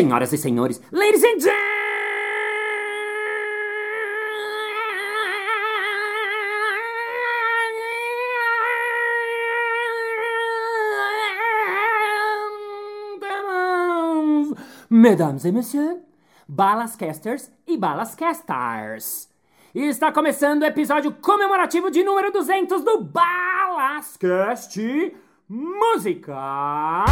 Senhoras e senhores, ladies and gentlemen, mesdames et messieurs, balascasters e balascasters. E está começando o episódio comemorativo de número 200 do Balascast Música.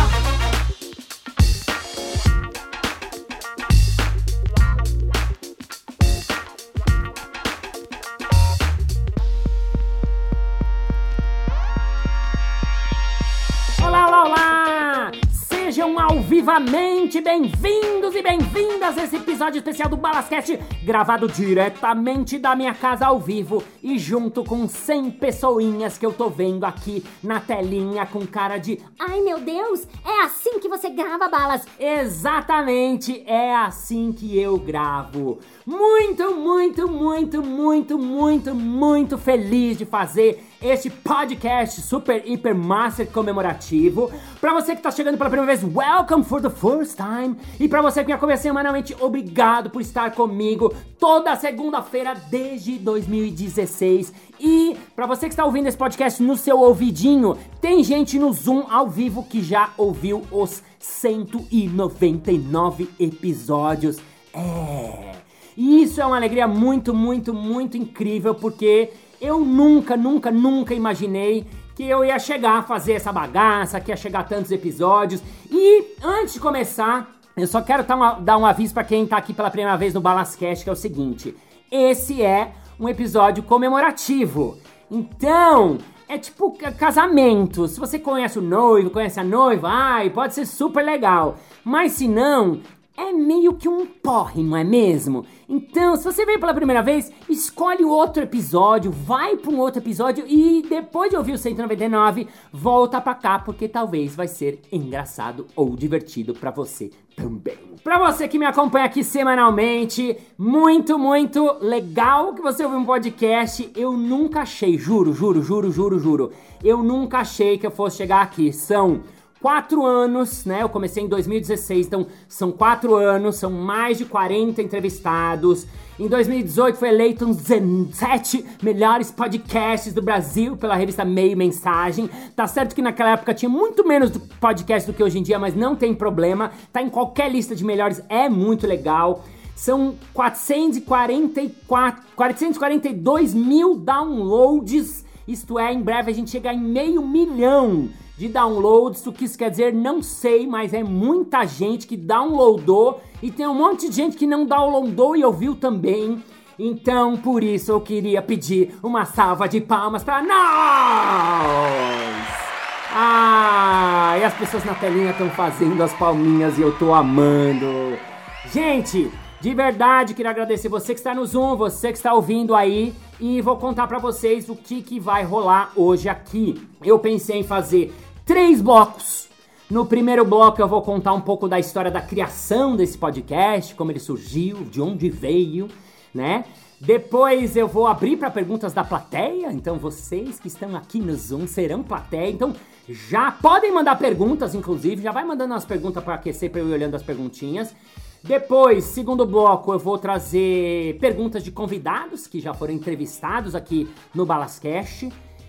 Vivamente bem-vindos e bem-vindas a esse episódio especial do Balascast, gravado diretamente da minha casa ao vivo e junto com 100 pessoinhas que eu tô vendo aqui na telinha com cara de Ai meu Deus, é assim que você grava balas. Exatamente, é assim que eu gravo. Muito, muito, muito, muito, muito, muito feliz de fazer este podcast super hiper master comemorativo. Pra você que tá chegando pela primeira vez, welcome for the first time. E pra você que me acompanha semanalmente, obrigado por estar comigo toda segunda-feira desde 2016. E pra você que está ouvindo esse podcast no seu ouvidinho, tem gente no Zoom ao vivo que já ouviu os 199 episódios. É. E isso é uma alegria muito, muito, muito incrível, porque eu nunca, nunca, nunca imaginei que eu ia chegar a fazer essa bagaça, que ia chegar a tantos episódios. E antes de começar, eu só quero dar, um aviso pra quem tá aqui pela primeira vez no Balascast, que é o seguinte: esse é um episódio comemorativo. Então, é tipo ca- casamento. Se você conhece o noivo, conhece a noiva, ai, pode ser super legal. Mas se não, é meio que um porre, não é mesmo? Então, se você veio pela primeira vez, escolhe outro episódio, vai para um outro episódio e depois de ouvir o 199, volta pra cá porque talvez vai ser engraçado ou divertido pra você também. Pra você que me acompanha aqui semanalmente, muito, muito legal que você ouviu um podcast. Eu nunca achei, juro, juro, juro, juro, juro. Eu nunca achei que eu fosse chegar aqui. São quatro anos, né? Eu comecei em 2016, então são quatro anos, são mais de 40 entrevistados. Em 2018 foi eleito um dos 17 melhores podcasts do Brasil pela revista Meio Mensagem. Tá certo que naquela época tinha muito menos podcast do que hoje em dia, mas não tem problema. Tá em qualquer lista de melhores, é muito legal. São 444, 442 mil downloads. Isto é, em breve a gente chega em meio milhão de downloads. O que isso quer dizer, não sei, mas é muita gente que downloadou e tem um monte de gente que não downloadou e ouviu também. Então, por isso eu queria pedir uma salva de palmas para nós! Ah, e as pessoas na telinha estão fazendo as palminhas e eu tô amando. Gente, de verdade queria agradecer você que está no Zoom, você que está ouvindo aí e vou contar pra vocês o que que vai rolar hoje aqui. Eu pensei em fazer três blocos. No primeiro bloco eu vou contar um pouco da história da criação desse podcast, como ele surgiu, de onde veio, né? Depois eu vou abrir para perguntas da plateia, então vocês que estão aqui no Zoom serão plateia, então já podem mandar perguntas, inclusive, já vai mandando as perguntas para aquecer para eu ir olhando as perguntinhas. Depois, segundo bloco, eu vou trazer perguntas de convidados que já foram entrevistados aqui no Balascast.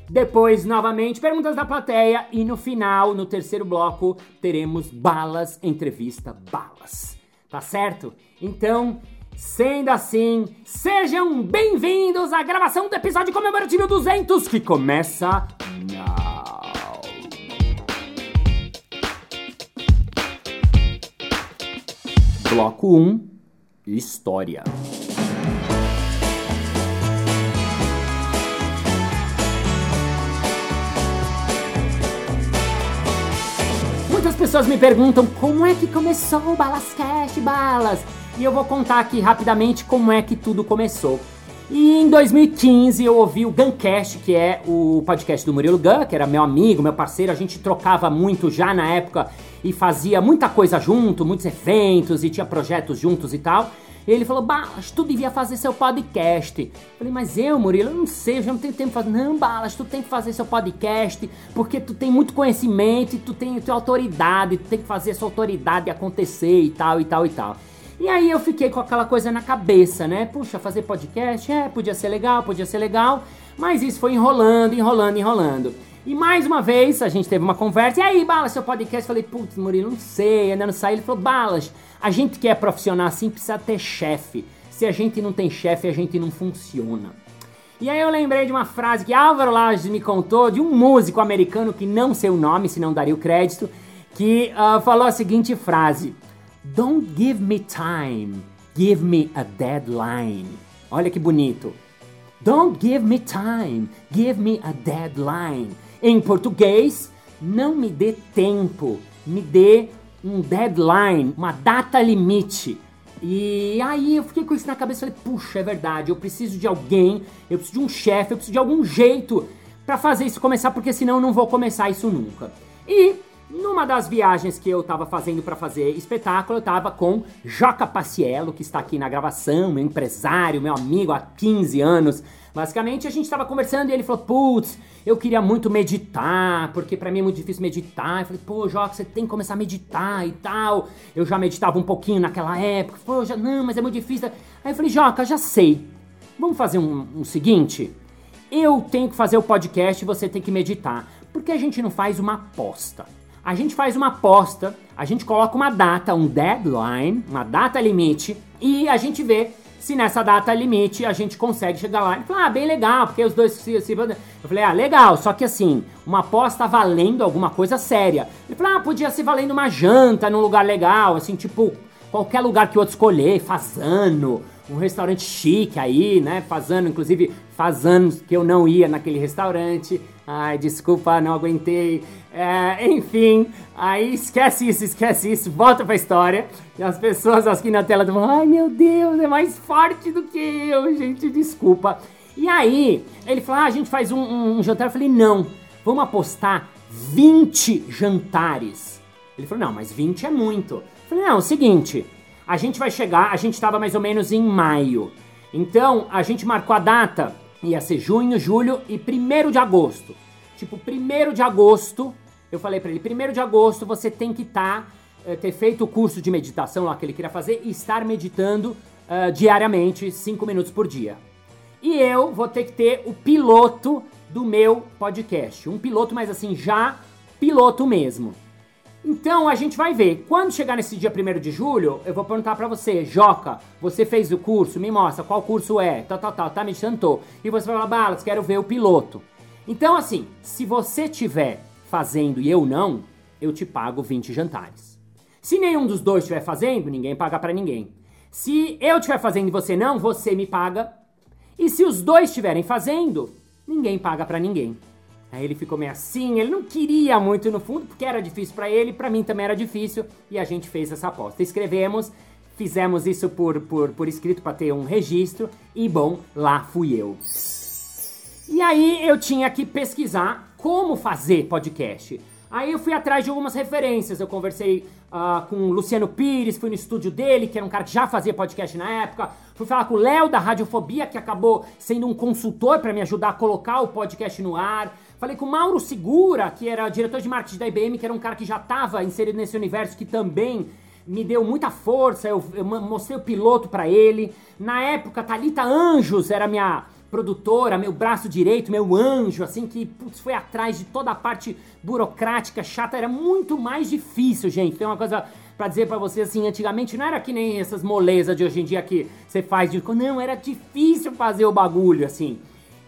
Depois, novamente, perguntas da plateia. E no final, no terceiro bloco, teremos Balas Entrevista Balas. Tá certo? Então, sendo assim, sejam bem-vindos à gravação do episódio comemorativo 200 que começa now. Bloco 1 História. Muitas pessoas me perguntam como é que começou o Balascast Balas. E eu vou contar aqui rapidamente como é que tudo começou. E em 2015 eu ouvi o Guncast, que é o podcast do Murilo Gun, que era meu amigo, meu parceiro. A gente trocava muito já na época e fazia muita coisa junto, muitos eventos e tinha projetos juntos e tal. Ele falou, Balas, tu devia fazer seu podcast. Eu falei, mas eu, Murilo, eu não sei, eu já não tenho tempo de fazer. Não, Balas, tu tem que fazer seu podcast, porque tu tem muito conhecimento e tu tem tua autoridade, tu tem que fazer sua autoridade acontecer e tal, e tal, e tal. E aí eu fiquei com aquela coisa na cabeça, né? Puxa, fazer podcast, é, podia ser legal, podia ser legal, mas isso foi enrolando, enrolando, enrolando. E mais uma vez a gente teve uma conversa. E aí, Balas, seu podcast? Falei, putz, Murilo, não sei, ainda não sai. Ele falou, Balas, a gente que é profissional assim precisa ter chefe. Se a gente não tem chefe, a gente não funciona. E aí eu lembrei de uma frase que Álvaro Lages me contou de um músico americano que não sei o nome, se não daria o crédito, que uh, falou a seguinte frase: Don't give me time, give me a deadline. Olha que bonito. Don't give me time, give me a deadline. Em português, não me dê tempo, me dê um deadline, uma data limite. E aí eu fiquei com isso na cabeça e falei, puxa, é verdade, eu preciso de alguém, eu preciso de um chefe, eu preciso de algum jeito para fazer isso começar, porque senão eu não vou começar isso nunca. E numa das viagens que eu estava fazendo para fazer espetáculo, eu estava com Joca Paciello, que está aqui na gravação, meu empresário, meu amigo há 15 anos, Basicamente, a gente estava conversando e ele falou: Putz, eu queria muito meditar, porque para mim é muito difícil meditar. Eu falei: Pô, Joca, você tem que começar a meditar e tal. Eu já meditava um pouquinho naquela época. Pô, já, não, mas é muito difícil. Aí eu falei: Joca, já sei. Vamos fazer um, um seguinte? Eu tenho que fazer o podcast e você tem que meditar. Por que a gente não faz uma aposta? A gente faz uma aposta, a gente coloca uma data, um deadline, uma data limite, e a gente vê se nessa data limite a gente consegue chegar lá. Ele falou, ah, bem legal, porque os dois se, se... Eu falei, ah, legal, só que assim, uma aposta valendo alguma coisa séria. Ele falou, ah, podia ser valendo uma janta num lugar legal, assim, tipo, qualquer lugar que o outro escolher, Fazano, um restaurante chique aí, né? Fazano, inclusive, faz anos que eu não ia naquele restaurante. Ai, desculpa, não aguentei. É, enfim, aí esquece isso, esquece isso, volta pra história. E as pessoas aqui na tela vão, ai meu Deus, é mais forte do que eu, gente, desculpa. E aí, ele falou, ah, a gente faz um, um, um jantar. Eu falei, não, vamos apostar 20 jantares. Ele falou, não, mas 20 é muito. Falei, não, é o seguinte, a gente vai chegar, a gente estava mais ou menos em maio. Então, a gente marcou a data, ia ser junho, julho e 1 de agosto. Tipo, 1 de agosto, eu falei para ele, 1 de agosto você tem que estar, tá, eh, ter feito o curso de meditação lá que ele queria fazer e estar meditando uh, diariamente, 5 minutos por dia. E eu vou ter que ter o piloto do meu podcast. Um piloto, mas assim, já piloto mesmo. Então a gente vai ver. Quando chegar nesse dia 1 de julho, eu vou perguntar para você, Joca, você fez o curso? Me mostra qual curso é. Tal, tal, tal, tá meditando? E você vai falar, Balas, quero ver o piloto. Então, assim, se você tiver fazendo e eu não, eu te pago 20 jantares. Se nenhum dos dois estiver fazendo, ninguém paga para ninguém. Se eu estiver fazendo e você não, você me paga. E se os dois estiverem fazendo, ninguém paga para ninguém. Aí ele ficou meio assim, ele não queria muito no fundo, porque era difícil para ele, para mim também era difícil, e a gente fez essa aposta. Escrevemos, fizemos isso por, por, por escrito para ter um registro, e bom, lá fui eu. E aí eu tinha que pesquisar como fazer podcast. Aí eu fui atrás de algumas referências. Eu conversei uh, com o Luciano Pires, fui no estúdio dele, que era um cara que já fazia podcast na época. Fui falar com o Léo da Radiofobia, que acabou sendo um consultor para me ajudar a colocar o podcast no ar. Falei com o Mauro Segura, que era diretor de marketing da IBM, que era um cara que já estava inserido nesse universo, que também me deu muita força. Eu, eu mostrei o piloto para ele. Na época, Talita Anjos era minha produtora, meu braço direito, meu anjo, assim, que putz, foi atrás de toda a parte burocrática, chata, era muito mais difícil, gente. Tem uma coisa para dizer para vocês assim, antigamente não era que nem essas molezas de hoje em dia que você faz de. Não, era difícil fazer o bagulho, assim.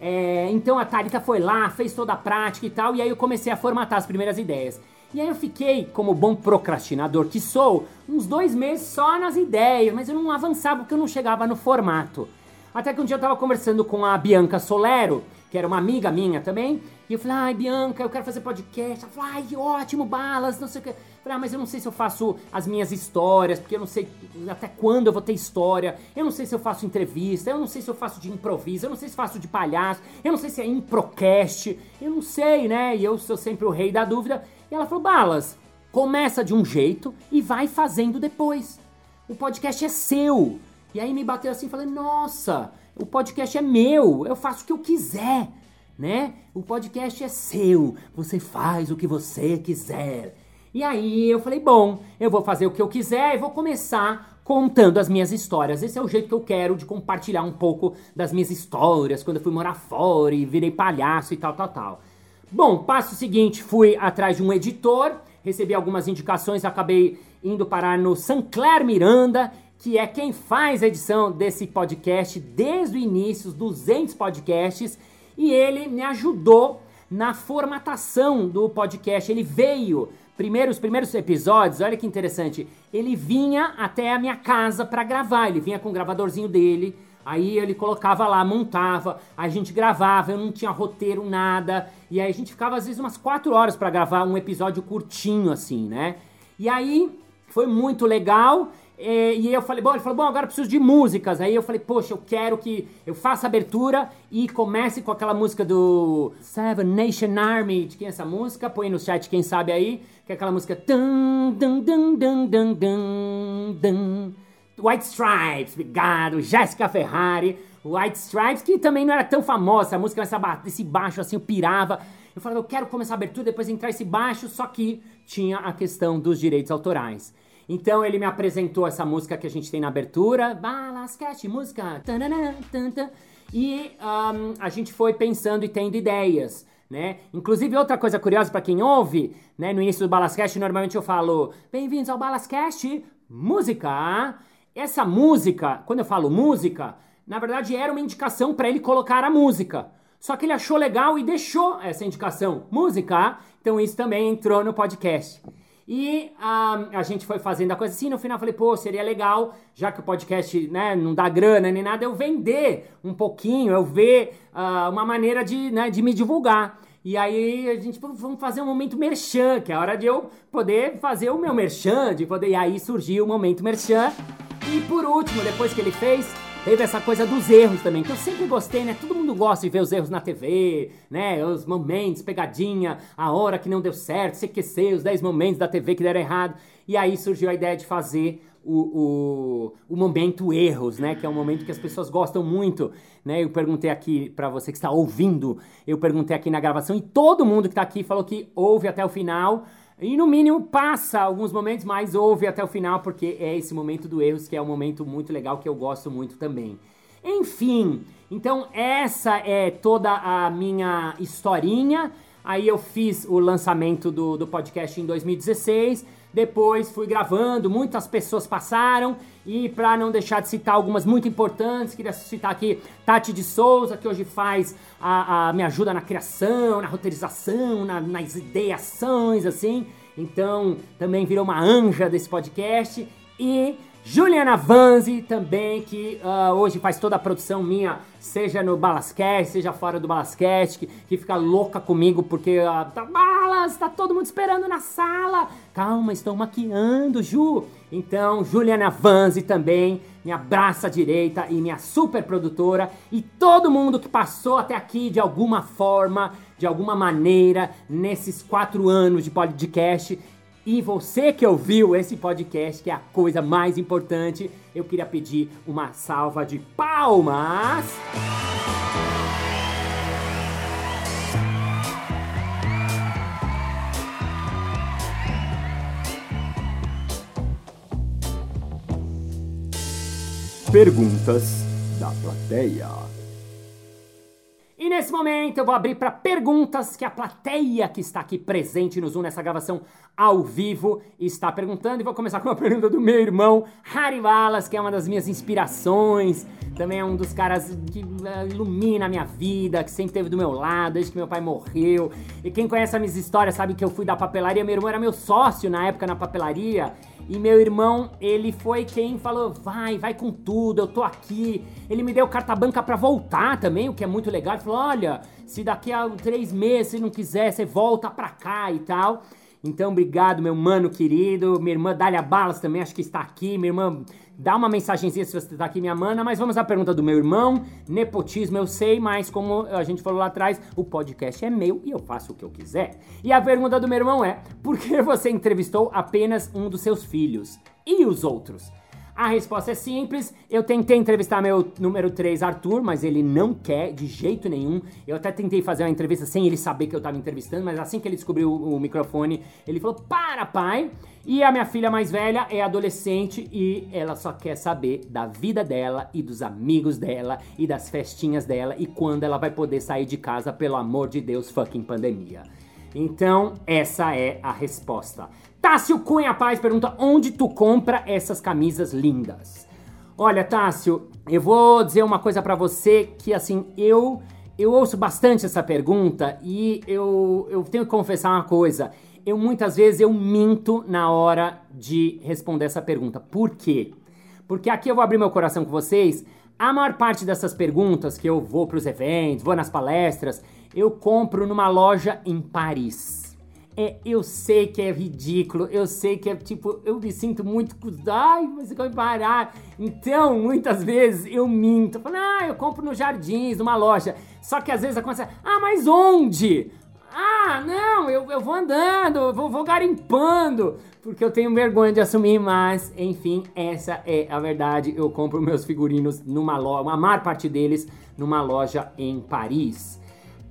É, então a Thalita foi lá, fez toda a prática e tal, e aí eu comecei a formatar as primeiras ideias. E aí eu fiquei, como bom procrastinador que sou, uns dois meses só nas ideias, mas eu não avançava porque eu não chegava no formato. Até que um dia eu tava conversando com a Bianca Solero, que era uma amiga minha também, e eu falei, ai, Bianca, eu quero fazer podcast. Ela falou, ai, ótimo, balas, não sei o que. Eu falei, ah, mas eu não sei se eu faço as minhas histórias, porque eu não sei até quando eu vou ter história, eu não sei se eu faço entrevista, eu não sei se eu faço de improviso, eu não sei se faço de palhaço, eu não sei se é improcast, eu não sei, né? E eu sou sempre o rei da dúvida. E ela falou, balas, começa de um jeito e vai fazendo depois. O podcast é seu. E aí me bateu assim, falei, nossa, o podcast é meu, eu faço o que eu quiser, né? O podcast é seu, você faz o que você quiser. E aí eu falei, bom, eu vou fazer o que eu quiser e vou começar contando as minhas histórias. Esse é o jeito que eu quero de compartilhar um pouco das minhas histórias, quando eu fui morar fora e virei palhaço e tal, tal, tal. Bom, passo seguinte, fui atrás de um editor, recebi algumas indicações, acabei indo parar no Sancler Miranda, que é quem faz a edição desse podcast desde o início, os 200 podcasts, e ele me ajudou na formatação do podcast. Ele veio, primeiro, os primeiros episódios, olha que interessante, ele vinha até a minha casa para gravar, ele vinha com o gravadorzinho dele, Aí ele colocava lá, montava, a gente gravava, eu não tinha roteiro, nada. E aí a gente ficava às vezes umas quatro horas para gravar um episódio curtinho assim, né? E aí foi muito legal. E, e eu falei, bom, ele falou, bom, agora eu preciso de músicas. Aí eu falei, poxa, eu quero que eu faça abertura e comece com aquela música do Seven Nation Army. De quem é essa música? Põe no chat quem sabe aí. Que é aquela música. Dun, dun, dun, dun, dun, dun. White Stripes, obrigado. Jéssica Ferrari. White Stripes, que também não era tão famosa. A música essa, esse baixo assim, eu pirava. Eu falava, eu quero começar a abertura, depois entrar esse baixo, só que tinha a questão dos direitos autorais. Então ele me apresentou essa música que a gente tem na abertura, Balasquete, música, tanana, tanta, e um, a gente foi pensando e tendo ideias. Né? Inclusive, outra coisa curiosa para quem ouve, né? No início do Balascast, normalmente eu falo: Bem-vindos ao Balascast, música. Essa música, quando eu falo música, na verdade era uma indicação para ele colocar a música. Só que ele achou legal e deixou essa indicação, música. Então isso também entrou no podcast. E uh, a gente foi fazendo a coisa assim, no final falei, pô, seria legal, já que o podcast né, não dá grana nem nada, eu vender um pouquinho, eu ver uh, uma maneira de, né, de me divulgar. E aí a gente vamos fazer um momento merchan, que é a hora de eu poder fazer o meu merchan, de poder. E aí surgiu o momento merchan. E por último, depois que ele fez, teve essa coisa dos erros também, que eu sempre gostei, né? Todo mundo gosta de ver os erros na TV, né? Os momentos, pegadinha, a hora que não deu certo, CQC, os 10 momentos da TV que deram errado. E aí surgiu a ideia de fazer o, o, o momento erros, né? Que é um momento que as pessoas gostam muito, né? Eu perguntei aqui para você que está ouvindo, eu perguntei aqui na gravação e todo mundo que está aqui falou que ouve até o final. E no mínimo passa alguns momentos, mas ouve até o final, porque é esse momento do erros que é um momento muito legal que eu gosto muito também. Enfim, então essa é toda a minha historinha. Aí eu fiz o lançamento do, do podcast em 2016. Depois fui gravando, muitas pessoas passaram. E para não deixar de citar algumas muito importantes, queria citar aqui Tati de Souza, que hoje faz a, a me ajuda na criação, na roteirização, na, nas ideações, assim. Então, também virou uma anja desse podcast. E Juliana Vanzi também, que uh, hoje faz toda a produção minha, seja no Balascast, seja fora do Balascast, que, que fica louca comigo porque uh, tá, Balas, tá todo mundo esperando na sala. Calma, estou maquiando, Ju. Então, Juliana Vanzi também, minha braça direita e minha super produtora, e todo mundo que passou até aqui de alguma forma, de alguma maneira, nesses quatro anos de podcast. E você que ouviu esse podcast, que é a coisa mais importante, eu queria pedir uma salva de palmas. Perguntas da plateia. E nesse momento eu vou abrir para perguntas que a plateia que está aqui presente no Zoom nessa gravação ao vivo está perguntando. E vou começar com uma pergunta do meu irmão, Harry Wallace, que é uma das minhas inspirações. Também é um dos caras que uh, ilumina a minha vida, que sempre esteve do meu lado desde que meu pai morreu. E quem conhece as minhas histórias sabe que eu fui da papelaria. Meu irmão era meu sócio na época na papelaria. E meu irmão, ele foi quem falou: vai, vai com tudo, eu tô aqui. Ele me deu carta branca para voltar também, o que é muito legal. Ele falou: olha, se daqui a três meses não quiser, você volta pra cá e tal. Então, obrigado, meu mano querido. Minha irmã Dália Balas também, acho que está aqui. Minha irmã Dá uma mensagenzinha se você tá aqui, minha mana, mas vamos à pergunta do meu irmão. Nepotismo eu sei, mas como a gente falou lá atrás, o podcast é meu e eu faço o que eu quiser. E a pergunta do meu irmão é: por que você entrevistou apenas um dos seus filhos? E os outros? A resposta é simples. Eu tentei entrevistar meu número 3, Arthur, mas ele não quer de jeito nenhum. Eu até tentei fazer uma entrevista sem ele saber que eu tava entrevistando, mas assim que ele descobriu o, o microfone, ele falou: Para, pai! E a minha filha mais velha é adolescente e ela só quer saber da vida dela e dos amigos dela e das festinhas dela e quando ela vai poder sair de casa, pelo amor de Deus, fucking pandemia. Então, essa é a resposta. Tássio Cunha Paz pergunta: onde tu compra essas camisas lindas? Olha, Tássio, eu vou dizer uma coisa para você que assim, eu eu ouço bastante essa pergunta e eu, eu tenho que confessar uma coisa. Eu muitas vezes eu minto na hora de responder essa pergunta. Por quê? Porque aqui eu vou abrir meu coração com vocês. A maior parte dessas perguntas que eu vou para os eventos, vou nas palestras, eu compro numa loja em Paris. É, eu sei que é ridículo, eu sei que é tipo, eu me sinto muito. Ai, você vai parar. Então, muitas vezes eu minto. Falo, ah, eu compro no Jardins, numa loja. Só que às vezes acontece, ah, mas onde? Ah, não, eu, eu vou andando, eu vou, vou garimpando, porque eu tenho vergonha de assumir, mas enfim, essa é a verdade. Eu compro meus figurinos numa loja, a maior parte deles numa loja em Paris.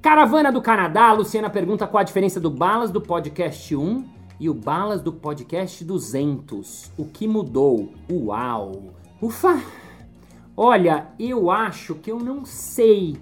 Caravana do Canadá, a Luciana pergunta qual a diferença do Balas do podcast 1 e o Balas do podcast 200. O que mudou? Uau! Ufa! Olha, eu acho que eu não sei.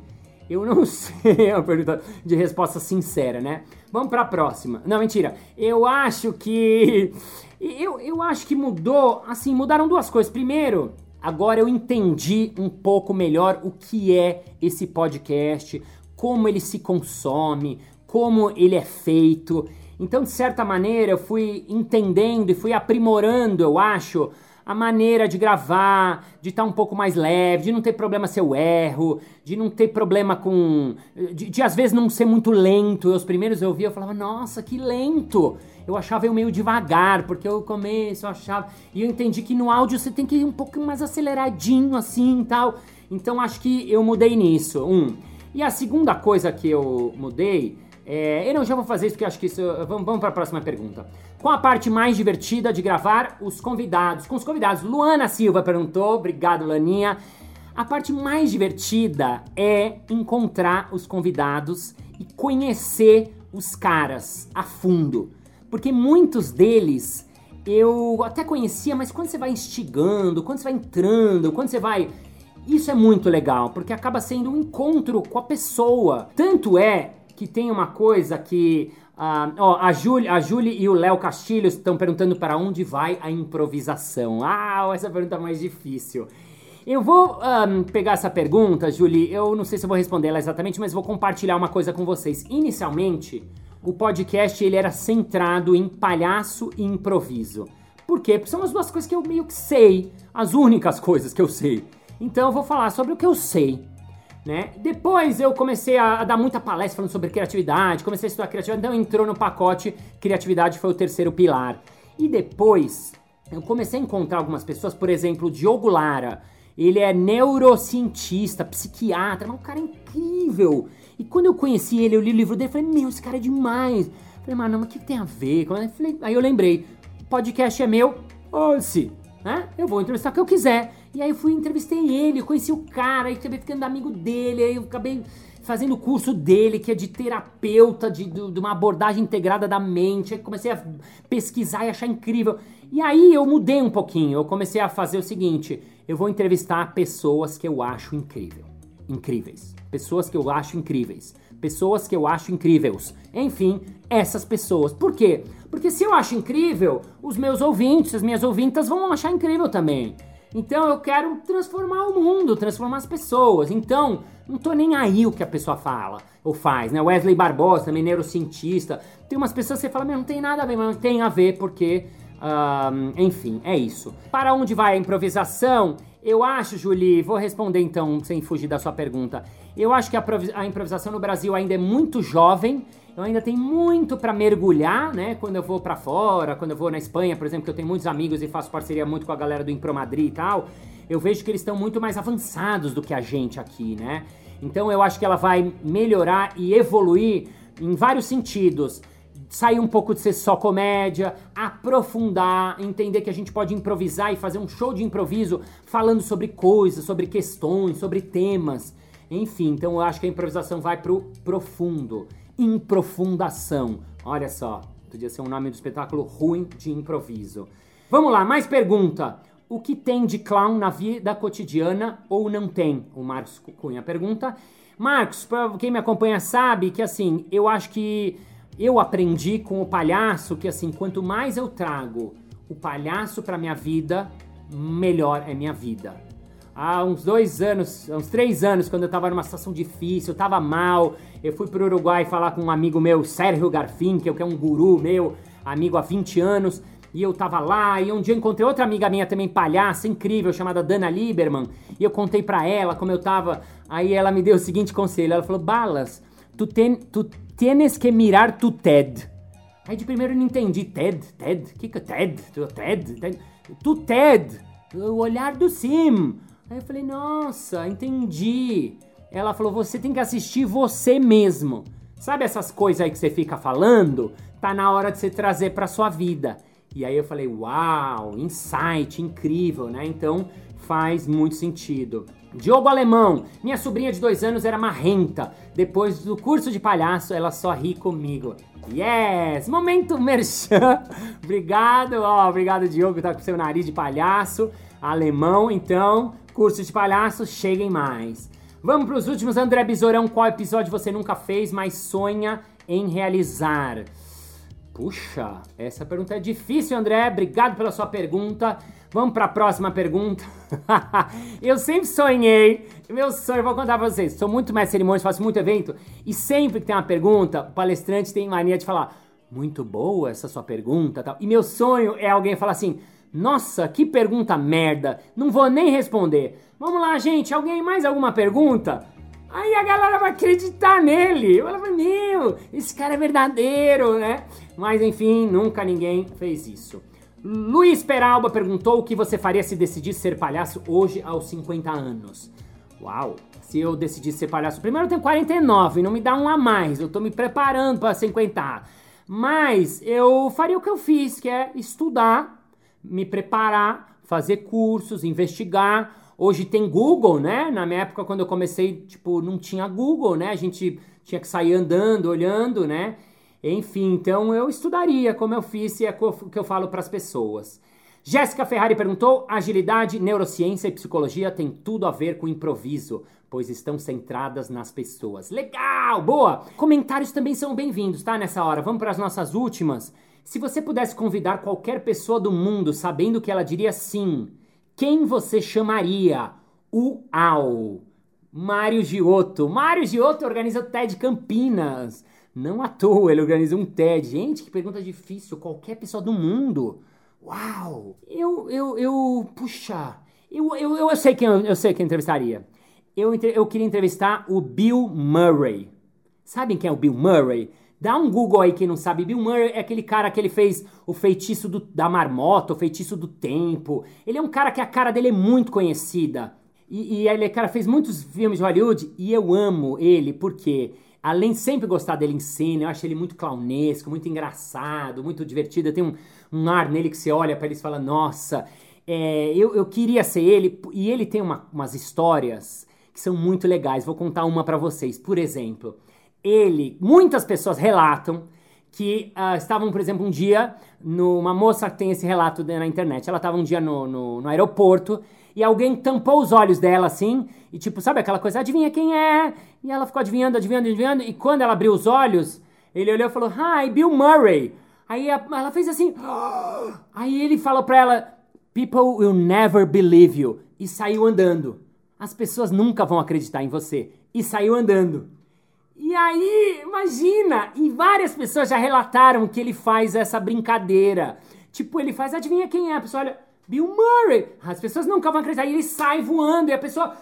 Eu não sei. É uma pergunta de resposta sincera, né? Vamos para a próxima. Não, mentira. Eu acho que. Eu, eu acho que mudou. Assim, mudaram duas coisas. Primeiro, agora eu entendi um pouco melhor o que é esse podcast como ele se consome, como ele é feito. Então, de certa maneira, eu fui entendendo e fui aprimorando, eu acho, a maneira de gravar, de estar tá um pouco mais leve, de não ter problema se eu erro, de não ter problema com. de, de às vezes não ser muito lento. Os primeiros eu via, eu falava, nossa, que lento! Eu achava eu meio devagar, porque eu começo, eu achava. E eu entendi que no áudio você tem que ir um pouco mais aceleradinho assim e tal. Então acho que eu mudei nisso. Um. E a segunda coisa que eu mudei é, eu não já vou fazer isso porque acho que isso. Vamos, vamos para a próxima pergunta. Qual a parte mais divertida de gravar os convidados? Com os convidados, Luana Silva perguntou, obrigado Laninha. A parte mais divertida é encontrar os convidados e conhecer os caras a fundo. Porque muitos deles eu até conhecia, mas quando você vai instigando, quando você vai entrando, quando você vai isso é muito legal, porque acaba sendo um encontro com a pessoa. Tanto é que tem uma coisa que Uh, ó, a Julie, a Julie e o Léo Castilho estão perguntando para onde vai a improvisação. Ah, essa pergunta é mais difícil. Eu vou um, pegar essa pergunta, Julie. Eu não sei se vou responder ela exatamente, mas vou compartilhar uma coisa com vocês. Inicialmente, o podcast ele era centrado em palhaço e improviso. Por quê? Porque são as duas coisas que eu meio que sei, as únicas coisas que eu sei. Então eu vou falar sobre o que eu sei. Né? Depois eu comecei a, a, dar muita palestra falando sobre criatividade, comecei a estudar criatividade, então entrou no pacote criatividade foi o terceiro pilar. E depois eu comecei a encontrar algumas pessoas, por exemplo, o Diogo Lara. Ele é neurocientista, psiquiatra, é um cara incrível. E quando eu conheci ele, eu li o livro dele, falei, meu, esse cara é demais. Falei, mas não, mas o que tem a ver? Aí eu lembrei, o podcast é meu, ouça, né? Eu vou entrevistar o que eu quiser. E aí eu fui entrevistei ele, conheci o cara, aí acabei ficando amigo dele, aí eu acabei fazendo o curso dele, que é de terapeuta, de, de, uma abordagem integrada da mente. Aí comecei a pesquisar e achar incrível. E aí eu mudei um pouquinho, eu comecei a fazer o seguinte: eu vou entrevistar pessoas que eu acho incrível. Incríveis. Pessoas que eu acho incríveis. Pessoas que eu acho incríveis. Enfim, essas pessoas. Por quê? Porque se eu acho incrível, os meus ouvintes, as minhas ouvintas vão achar incrível também. Então eu quero transformar o mundo, transformar as pessoas. Então, não tô nem aí o que a pessoa fala ou faz, né? Wesley Barbosa, também neurocientista. Tem umas pessoas que você fala, mas não tem nada a ver, mas tem a ver porque, enfim, é isso. Para onde vai a improvisação? Eu acho, Julie, vou responder então, sem fugir da sua pergunta. Eu acho que a, a improvisação no Brasil ainda é muito jovem eu ainda tenho muito para mergulhar, né? Quando eu vou para fora, quando eu vou na Espanha, por exemplo, que eu tenho muitos amigos e faço parceria muito com a galera do Impro Madrid e tal, eu vejo que eles estão muito mais avançados do que a gente aqui, né? Então eu acho que ela vai melhorar e evoluir em vários sentidos. sair um pouco de ser só comédia, aprofundar, entender que a gente pode improvisar e fazer um show de improviso falando sobre coisas, sobre questões, sobre temas. Enfim, então eu acho que a improvisação vai pro profundo. Improfundação. Olha só, podia ser um nome do espetáculo ruim de improviso. Vamos lá, mais pergunta. O que tem de clown na vida cotidiana ou não tem? O Marcos Cunha pergunta. Marcos, pra quem me acompanha sabe que assim, eu acho que eu aprendi com o palhaço que assim, quanto mais eu trago o palhaço para minha vida, melhor é minha vida. Há uns dois anos, uns três anos, quando eu tava numa situação difícil, eu tava mal, eu fui pro Uruguai falar com um amigo meu, Sérgio Garfin, que é um guru meu, amigo há 20 anos, e eu tava lá, e um dia eu encontrei outra amiga minha também, palhaça, incrível, chamada Dana Lieberman, e eu contei pra ela como eu tava, aí ela me deu o seguinte conselho, ela falou, Balas, tu, ten, tu tienes que mirar tu TED. Aí de primeiro eu não entendi, TED, TED, que que é TED? Tu TED, TED, tu TED, o olhar do sim. Aí eu falei, nossa, entendi. Ela falou, você tem que assistir você mesmo. Sabe essas coisas aí que você fica falando? Tá na hora de você trazer pra sua vida. E aí eu falei, uau, insight, incrível, né? Então faz muito sentido. Diogo Alemão, minha sobrinha de dois anos era marrenta. Depois do curso de palhaço, ela só ri comigo. Yes! Momento merchan. obrigado, ó, obrigado Diogo, tá com seu nariz de palhaço. Alemão, então, curso de palhaço, cheguem mais. Vamos para os últimos, André Besourão, qual episódio você nunca fez, mas sonha em realizar? Puxa, essa pergunta é difícil, André. Obrigado pela sua pergunta. Vamos para a próxima pergunta. eu sempre sonhei, meu sonho, vou contar para vocês. Sou muito mestre cerimônias, faço muito evento e sempre que tem uma pergunta, o palestrante tem mania de falar: "Muito boa essa sua pergunta", tal. E meu sonho é alguém falar assim: "Nossa, que pergunta merda. Não vou nem responder". Vamos lá, gente. Alguém mais alguma pergunta? Aí a galera vai acreditar nele. Ela vai, meu, esse cara é verdadeiro, né? Mas enfim, nunca ninguém fez isso. Luiz Peralba perguntou o que você faria se decidisse ser palhaço hoje aos 50 anos. Uau! Se eu decidisse ser palhaço, primeiro eu tenho 49, não me dá um a mais, eu tô me preparando para 50. Mas eu faria o que eu fiz, que é estudar, me preparar, fazer cursos, investigar. Hoje tem Google, né? Na minha época, quando eu comecei, tipo, não tinha Google, né? A gente tinha que sair andando, olhando, né? Enfim, então eu estudaria como eu fiz e é o que eu falo para as pessoas. Jéssica Ferrari perguntou: agilidade, neurociência e psicologia têm tudo a ver com improviso, pois estão centradas nas pessoas. Legal, boa! Comentários também são bem-vindos, tá? Nessa hora. Vamos para as nossas últimas. Se você pudesse convidar qualquer pessoa do mundo sabendo que ela diria sim, quem você chamaria? Uau! Mário Giotto. Mário Giotto organiza o TED Campinas. Não à toa ele organiza um TED. Gente, que pergunta difícil. Qualquer pessoa do mundo. Uau! Eu, eu, eu, puxa. Eu, eu, eu, sei quem eu, eu sei quem entrevistaria. Eu, eu queria entrevistar o Bill Murray. Sabem quem é o Bill Murray? Dá um Google aí quem não sabe. Bill Murray é aquele cara que ele fez o feitiço do, da marmota, o feitiço do tempo. Ele é um cara que a cara dele é muito conhecida. E, e ele, cara, fez muitos filmes de Hollywood e eu amo ele porque além de sempre gostar dele em cena, eu acho ele muito clownesco, muito engraçado, muito divertido. Tem um, um ar nele que você olha para ele e fala, nossa, é, eu, eu queria ser ele. E ele tem uma, umas histórias que são muito legais. Vou contar uma para vocês. Por exemplo, ele, muitas pessoas relatam que uh, estavam, por exemplo, um dia, numa moça que tem esse relato na internet, ela estava um dia no, no, no aeroporto e alguém tampou os olhos dela assim, e tipo, sabe aquela coisa, adivinha quem é? E ela ficou adivinhando, adivinhando, adivinhando, e quando ela abriu os olhos, ele olhou e falou, Hi, Bill Murray. Aí ela fez assim, aí ele falou pra ela, People will never believe you, e saiu andando. As pessoas nunca vão acreditar em você. E saiu andando. E aí, imagina! E várias pessoas já relataram que ele faz essa brincadeira. Tipo, ele faz, adivinha quem é? A pessoa olha, Bill Murray. As pessoas nunca vão acreditar. E ele sai voando e a pessoa.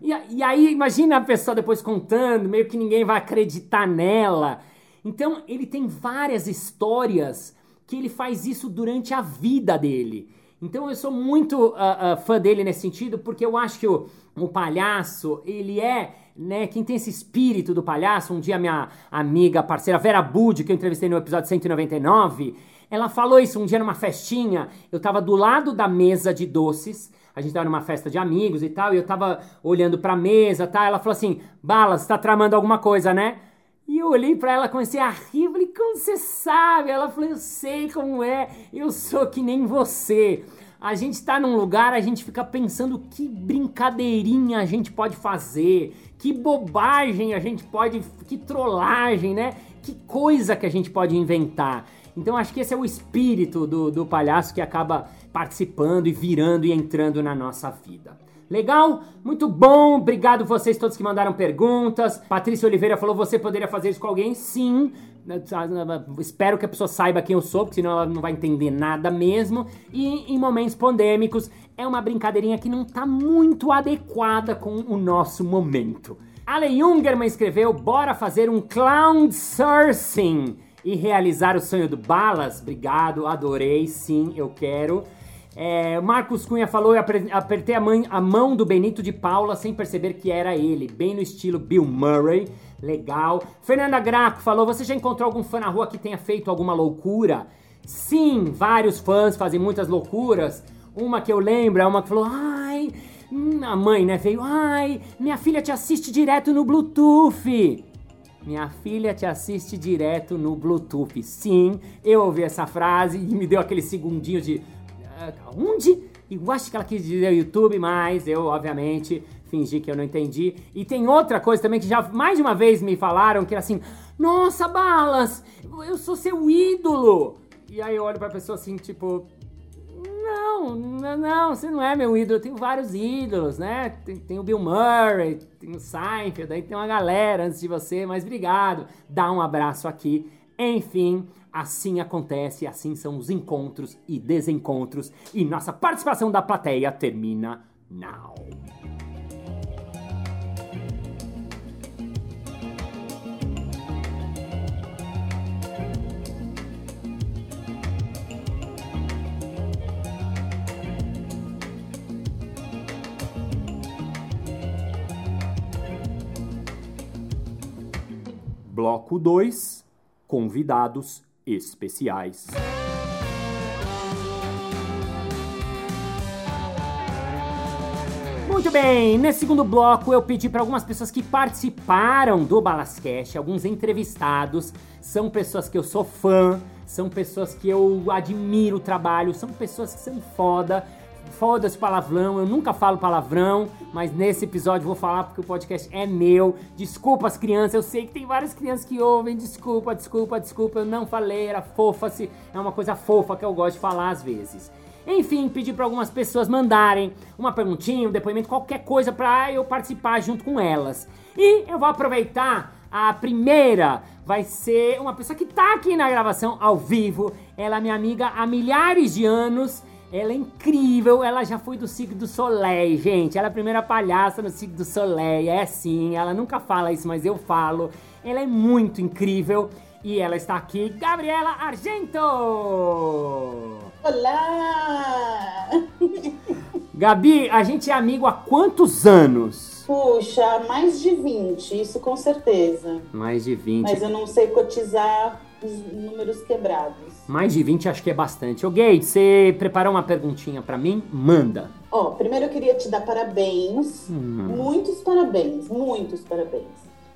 E, aí, imagina a pessoa depois contando, meio que ninguém vai acreditar nela. Então, ele tem várias histórias que ele faz isso durante a vida dele. Então eu sou muito uh, uh, fã dele nesse sentido, porque eu acho que o, o palhaço, ele é, né, quem tem esse espírito do palhaço. Um dia minha amiga, parceira Vera Bud, que eu entrevistei no episódio 199, ela falou isso um dia numa festinha. Eu tava do lado da mesa de doces, a gente tava numa festa de amigos e tal, e eu tava olhando pra mesa, tá? Ela falou assim: "Bala, você tá tramando alguma coisa, né?" E eu olhei para ela, comecei a rir, falei, como você sabe? Ela falou, eu sei como é, eu sou que nem você. A gente está num lugar, a gente fica pensando que brincadeirinha a gente pode fazer, que bobagem a gente pode, que trollagem, né? Que coisa que a gente pode inventar. Então acho que esse é o espírito do, do palhaço que acaba participando e virando e entrando na nossa vida. Legal? Muito bom. Obrigado vocês todos que mandaram perguntas. Patrícia Oliveira falou: você poderia fazer isso com alguém? Sim. Espero que a pessoa saiba quem eu sou, porque senão ela não vai entender nada mesmo. E em momentos pandêmicos, é uma brincadeirinha que não tá muito adequada com o nosso momento. Ale Jungerman escreveu: bora fazer um clown surfing e realizar o sonho do Balas. Obrigado, adorei, sim, eu quero. É, Marcos Cunha falou: eu apertei a, mãe, a mão do Benito de Paula sem perceber que era ele, bem no estilo Bill Murray. Legal. Fernanda Graco falou: Você já encontrou algum fã na rua que tenha feito alguma loucura? Sim, vários fãs fazem muitas loucuras. Uma que eu lembro é uma que falou: Ai, hum, a mãe, né, veio: Ai, minha filha te assiste direto no Bluetooth. Minha filha te assiste direto no Bluetooth. Sim, eu ouvi essa frase e me deu aquele segundinho de onde? Eu acho que ela quis dizer YouTube, mas eu, obviamente, fingi que eu não entendi. E tem outra coisa também que já mais de uma vez me falaram, que era assim, nossa, Balas, eu sou seu ídolo. E aí eu olho pra pessoa assim, tipo, não, não, não, você não é meu ídolo. Eu tenho vários ídolos, né? Tem, tem, o Bill Murray, tem o Seinfeld, aí tem uma galera antes de você, mas obrigado. Dá um abraço aqui. Enfim, Assim acontece, assim são os encontros e desencontros, e nossa participação da plateia termina now. Bloco 2 Convidados especiais. Muito bem, nesse segundo bloco eu pedi para algumas pessoas que participaram do Balascast, alguns entrevistados, são pessoas que eu sou fã, são pessoas que eu admiro o trabalho, são pessoas que são foda foda-se palavrão, eu nunca falo palavrão, mas nesse episódio vou falar porque o podcast é meu. Desculpa as crianças, eu sei que tem várias crianças que ouvem, desculpa, desculpa, desculpa, eu não falei, era fofa-se, é uma coisa fofa que eu gosto de falar às vezes. Enfim, pedi para algumas pessoas mandarem uma perguntinha, um depoimento, qualquer coisa para eu participar junto com elas. E eu vou aproveitar a primeira vai ser uma pessoa que tá aqui na gravação ao vivo. Ela é minha amiga há milhares de anos ela é incrível, ela já foi do Cirque do Soleil, gente. Ela é a primeira palhaça no Cirque do Soleil, é sim. Ela nunca fala isso, mas eu falo. Ela é muito incrível e ela está aqui, Gabriela Argento! Olá! Gabi, a gente é amigo há quantos anos? Puxa, mais de 20, isso com certeza. Mais de 20. Mas eu não sei cotizar os números quebrados. Mais de 20 acho que é bastante. Ô, Gay, você preparou uma perguntinha para mim? Manda. Ó, primeiro eu queria te dar parabéns. Hum. Muitos parabéns, muitos parabéns.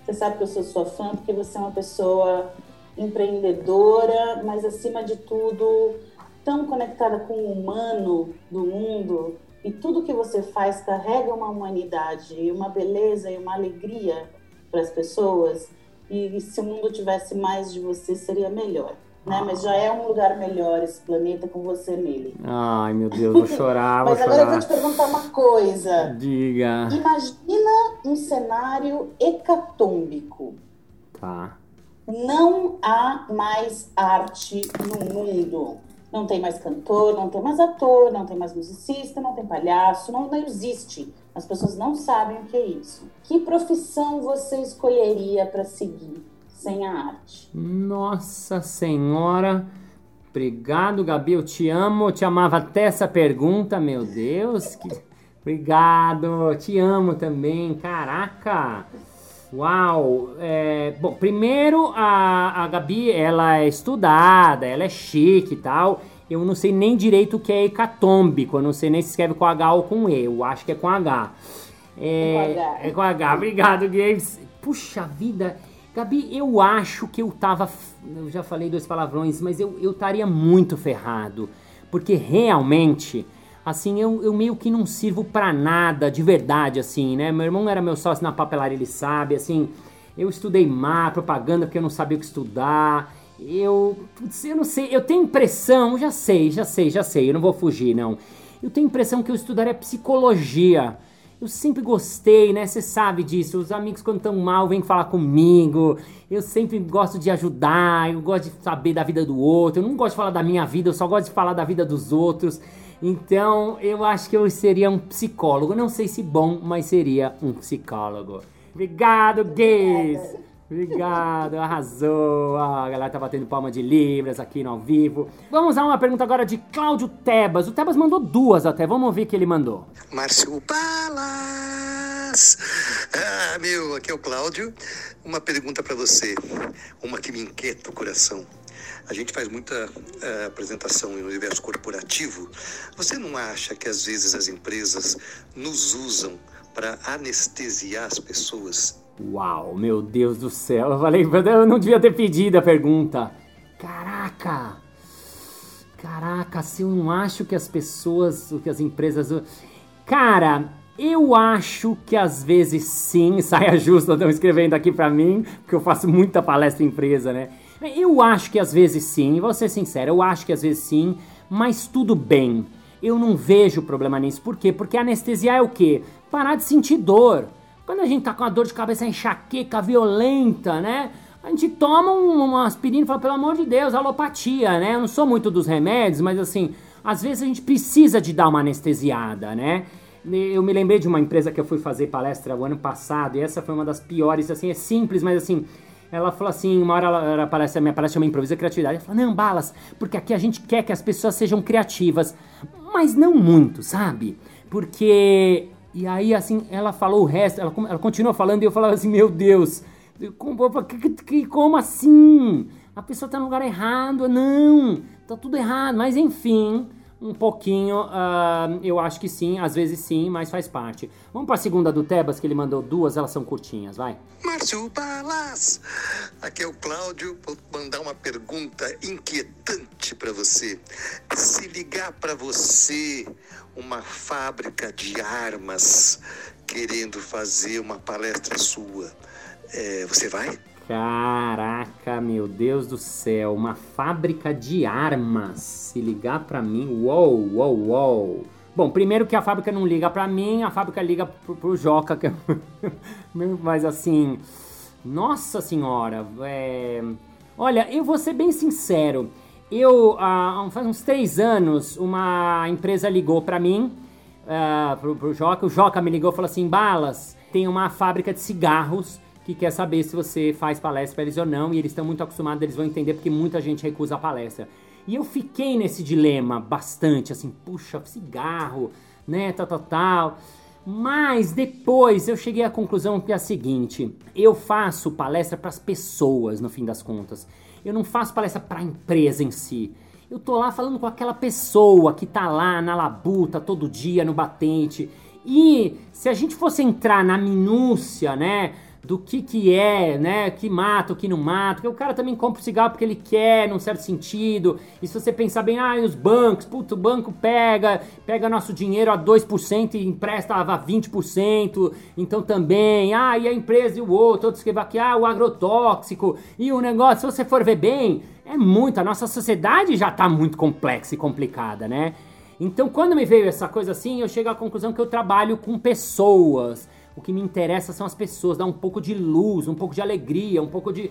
Você sabe que eu sou sua fã porque você é uma pessoa empreendedora, mas acima de tudo, tão conectada com o humano do mundo. E tudo que você faz carrega uma humanidade, uma beleza e uma alegria para as pessoas. E se o mundo tivesse mais de você, seria melhor né? Mas já é um lugar melhor esse planeta com você nele. Ai, meu Deus, vou chorar, Mas vou agora chorar. eu vou te perguntar uma coisa. Diga. Imagina um cenário hecatômbico. Tá. Não há mais arte no mundo. Não tem mais cantor, não tem mais ator, não tem mais musicista, não tem palhaço, não, não existe. As pessoas não sabem o que é isso. Que profissão você escolheria para seguir? Sem a arte. Nossa Senhora, Obrigado, Gabi. Eu te amo. Eu te amava até essa pergunta, meu Deus. Que... Obrigado. Te amo também. Caraca. Uau! É, bom, primeiro a, a Gabi, ela é estudada, ela é chique e tal. Eu não sei nem direito o que é hecatombe, eu não sei nem se escreve com H ou com E, eu acho que é com H. É, com H. é com H, obrigado, Games. Puxa vida, Gabi, eu acho que eu tava. Eu já falei dois palavrões, mas eu estaria muito ferrado. Porque realmente, assim, eu, eu meio que não sirvo pra nada de verdade, assim, né? Meu irmão era meu sócio na papelaria, ele sabe, assim. Eu estudei má, propaganda, porque eu não sabia o que estudar. Eu. Eu não sei, eu tenho impressão, já sei, já sei, já sei, eu não vou fugir, não. Eu tenho impressão que eu estudaria psicologia. Eu sempre gostei, né? Você sabe disso. Os amigos, quando estão mal, vêm falar comigo. Eu sempre gosto de ajudar. Eu gosto de saber da vida do outro. Eu não gosto de falar da minha vida, eu só gosto de falar da vida dos outros. Então, eu acho que eu seria um psicólogo. Não sei se bom, mas seria um psicólogo. Obrigado, gays! Obrigado, arrasou. A galera tá batendo palma de libras aqui no ao vivo. Vamos a uma pergunta agora de Cláudio Tebas. O Tebas mandou duas até. Vamos ouvir o que ele mandou. Márcio Balas! Ah, meu, aqui é o Cláudio. Uma pergunta para você, uma que me inquieta o coração. A gente faz muita eh, apresentação no universo corporativo. Você não acha que às vezes as empresas nos usam para anestesiar as pessoas? Uau, meu Deus do céu. Eu falei, eu não devia ter pedido a pergunta. Caraca! Caraca, se eu não acho que as pessoas, que as empresas. Cara, eu acho que às vezes sim, saia justa, estão escrevendo aqui pra mim, porque eu faço muita palestra em empresa, né? Eu acho que às vezes sim, vou ser sincero, eu acho que às vezes sim, mas tudo bem. Eu não vejo problema nisso. Por quê? Porque anestesiar é o quê? Parar de sentir dor. Quando a gente tá com uma dor de cabeça enxaqueca violenta, né? A gente toma um, uma aspirina e fala, pelo amor de Deus, alopatia, né? Eu não sou muito dos remédios, mas assim, às vezes a gente precisa de dar uma anestesiada, né? Eu me lembrei de uma empresa que eu fui fazer palestra o ano passado, e essa foi uma das piores, assim, é simples, mas assim, ela falou assim, uma hora ela palestra, minha palestra chama Improvisa Criatividade. Ela falou, não, Balas, porque aqui a gente quer que as pessoas sejam criativas. Mas não muito, sabe? Porque... E aí, assim, ela falou o resto, ela, ela continua falando e eu falava assim, meu Deus, como, como assim? A pessoa tá no lugar errado, não, tá tudo errado. Mas enfim, um pouquinho, uh, eu acho que sim, às vezes sim, mas faz parte. Vamos para a segunda do Tebas, que ele mandou duas, elas são curtinhas, vai. Márcio Balas! Aqui é o Cláudio, vou mandar uma pergunta inquietante para você. Se ligar para você uma fábrica de armas querendo fazer uma palestra sua, é, você vai? Caraca, meu Deus do céu, uma fábrica de armas. Se ligar pra mim, uou, uou, uou. Bom, primeiro que a fábrica não liga pra mim, a fábrica liga pro, pro Joca, que é... mas assim, nossa senhora, é... olha, eu vou ser bem sincero. Eu, há faz uns três anos, uma empresa ligou pra mim, uh, pro, pro Joca, o Joca me ligou falou assim, Balas, tem uma fábrica de cigarros que quer saber se você faz palestra para eles ou não, e eles estão muito acostumados, eles vão entender porque muita gente recusa a palestra. E eu fiquei nesse dilema bastante, assim, puxa, cigarro, né, tal, tal, tal. Mas depois eu cheguei à conclusão que é a seguinte: eu faço palestra para as pessoas, no fim das contas. Eu não faço palestra para a empresa em si. Eu tô lá falando com aquela pessoa que tá lá na labuta todo dia no batente. E se a gente fosse entrar na minúcia, né? Do que que é, né, que mata, o que não mata, porque o cara também compra o cigarro porque ele quer, num certo sentido, e se você pensar bem, ah, e os bancos, puto, o banco pega, pega nosso dinheiro a 2% e empresta a 20%, então também, ah, e a empresa e o outro, outros que vai ah, o agrotóxico, e o negócio, se você for ver bem, é muito, a nossa sociedade já tá muito complexa e complicada, né? Então, quando me veio essa coisa assim, eu chego à conclusão que eu trabalho com pessoas, o que me interessa são as pessoas, dar um pouco de luz, um pouco de alegria, um pouco de.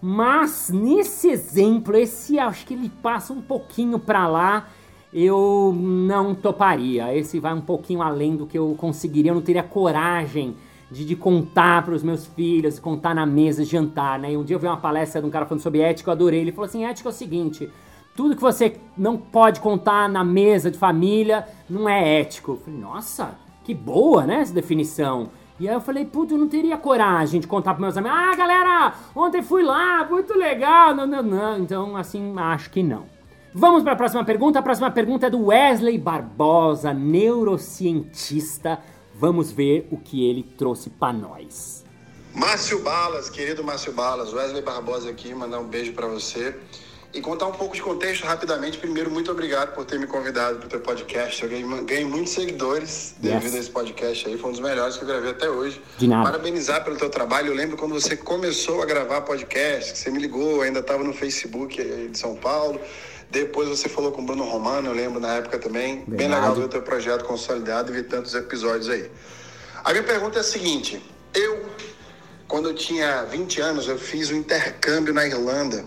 Mas nesse exemplo, esse acho que ele passa um pouquinho para lá. Eu não toparia. Esse vai um pouquinho além do que eu conseguiria. Eu não teria coragem de, de contar para os meus filhos, contar na mesa, jantar, né? E um dia eu vi uma palestra de um cara falando sobre ética, eu adorei. Ele falou assim: ética é o seguinte. tudo que você não pode contar na mesa de família não é ético. Eu falei, nossa, que boa, né, essa definição. E aí eu falei, puta, eu não teria coragem de contar pros meus amigos, ah, galera, ontem fui lá, muito legal, não, não, não. Então, assim, acho que não. Vamos para a próxima pergunta. A próxima pergunta é do Wesley Barbosa, neurocientista. Vamos ver o que ele trouxe para nós. Márcio Balas, querido Márcio Balas, Wesley Barbosa aqui, mandar um beijo para você e contar um pouco de contexto rapidamente. Primeiro, muito obrigado por ter me convidado para o teu podcast. Eu ganhei, ganhei muitos seguidores devido yes. a esse podcast aí. Foi um dos melhores que eu gravei até hoje. De nada. Parabenizar pelo teu trabalho. Eu lembro quando você começou a gravar podcast, que você me ligou, ainda estava no Facebook de São Paulo. Depois você falou com o Bruno Romano, eu lembro na época também. Verdade. Bem legal ver o teu projeto consolidado e ver tantos episódios aí. A minha pergunta é a seguinte: eu, quando eu tinha 20 anos, eu fiz um intercâmbio na Irlanda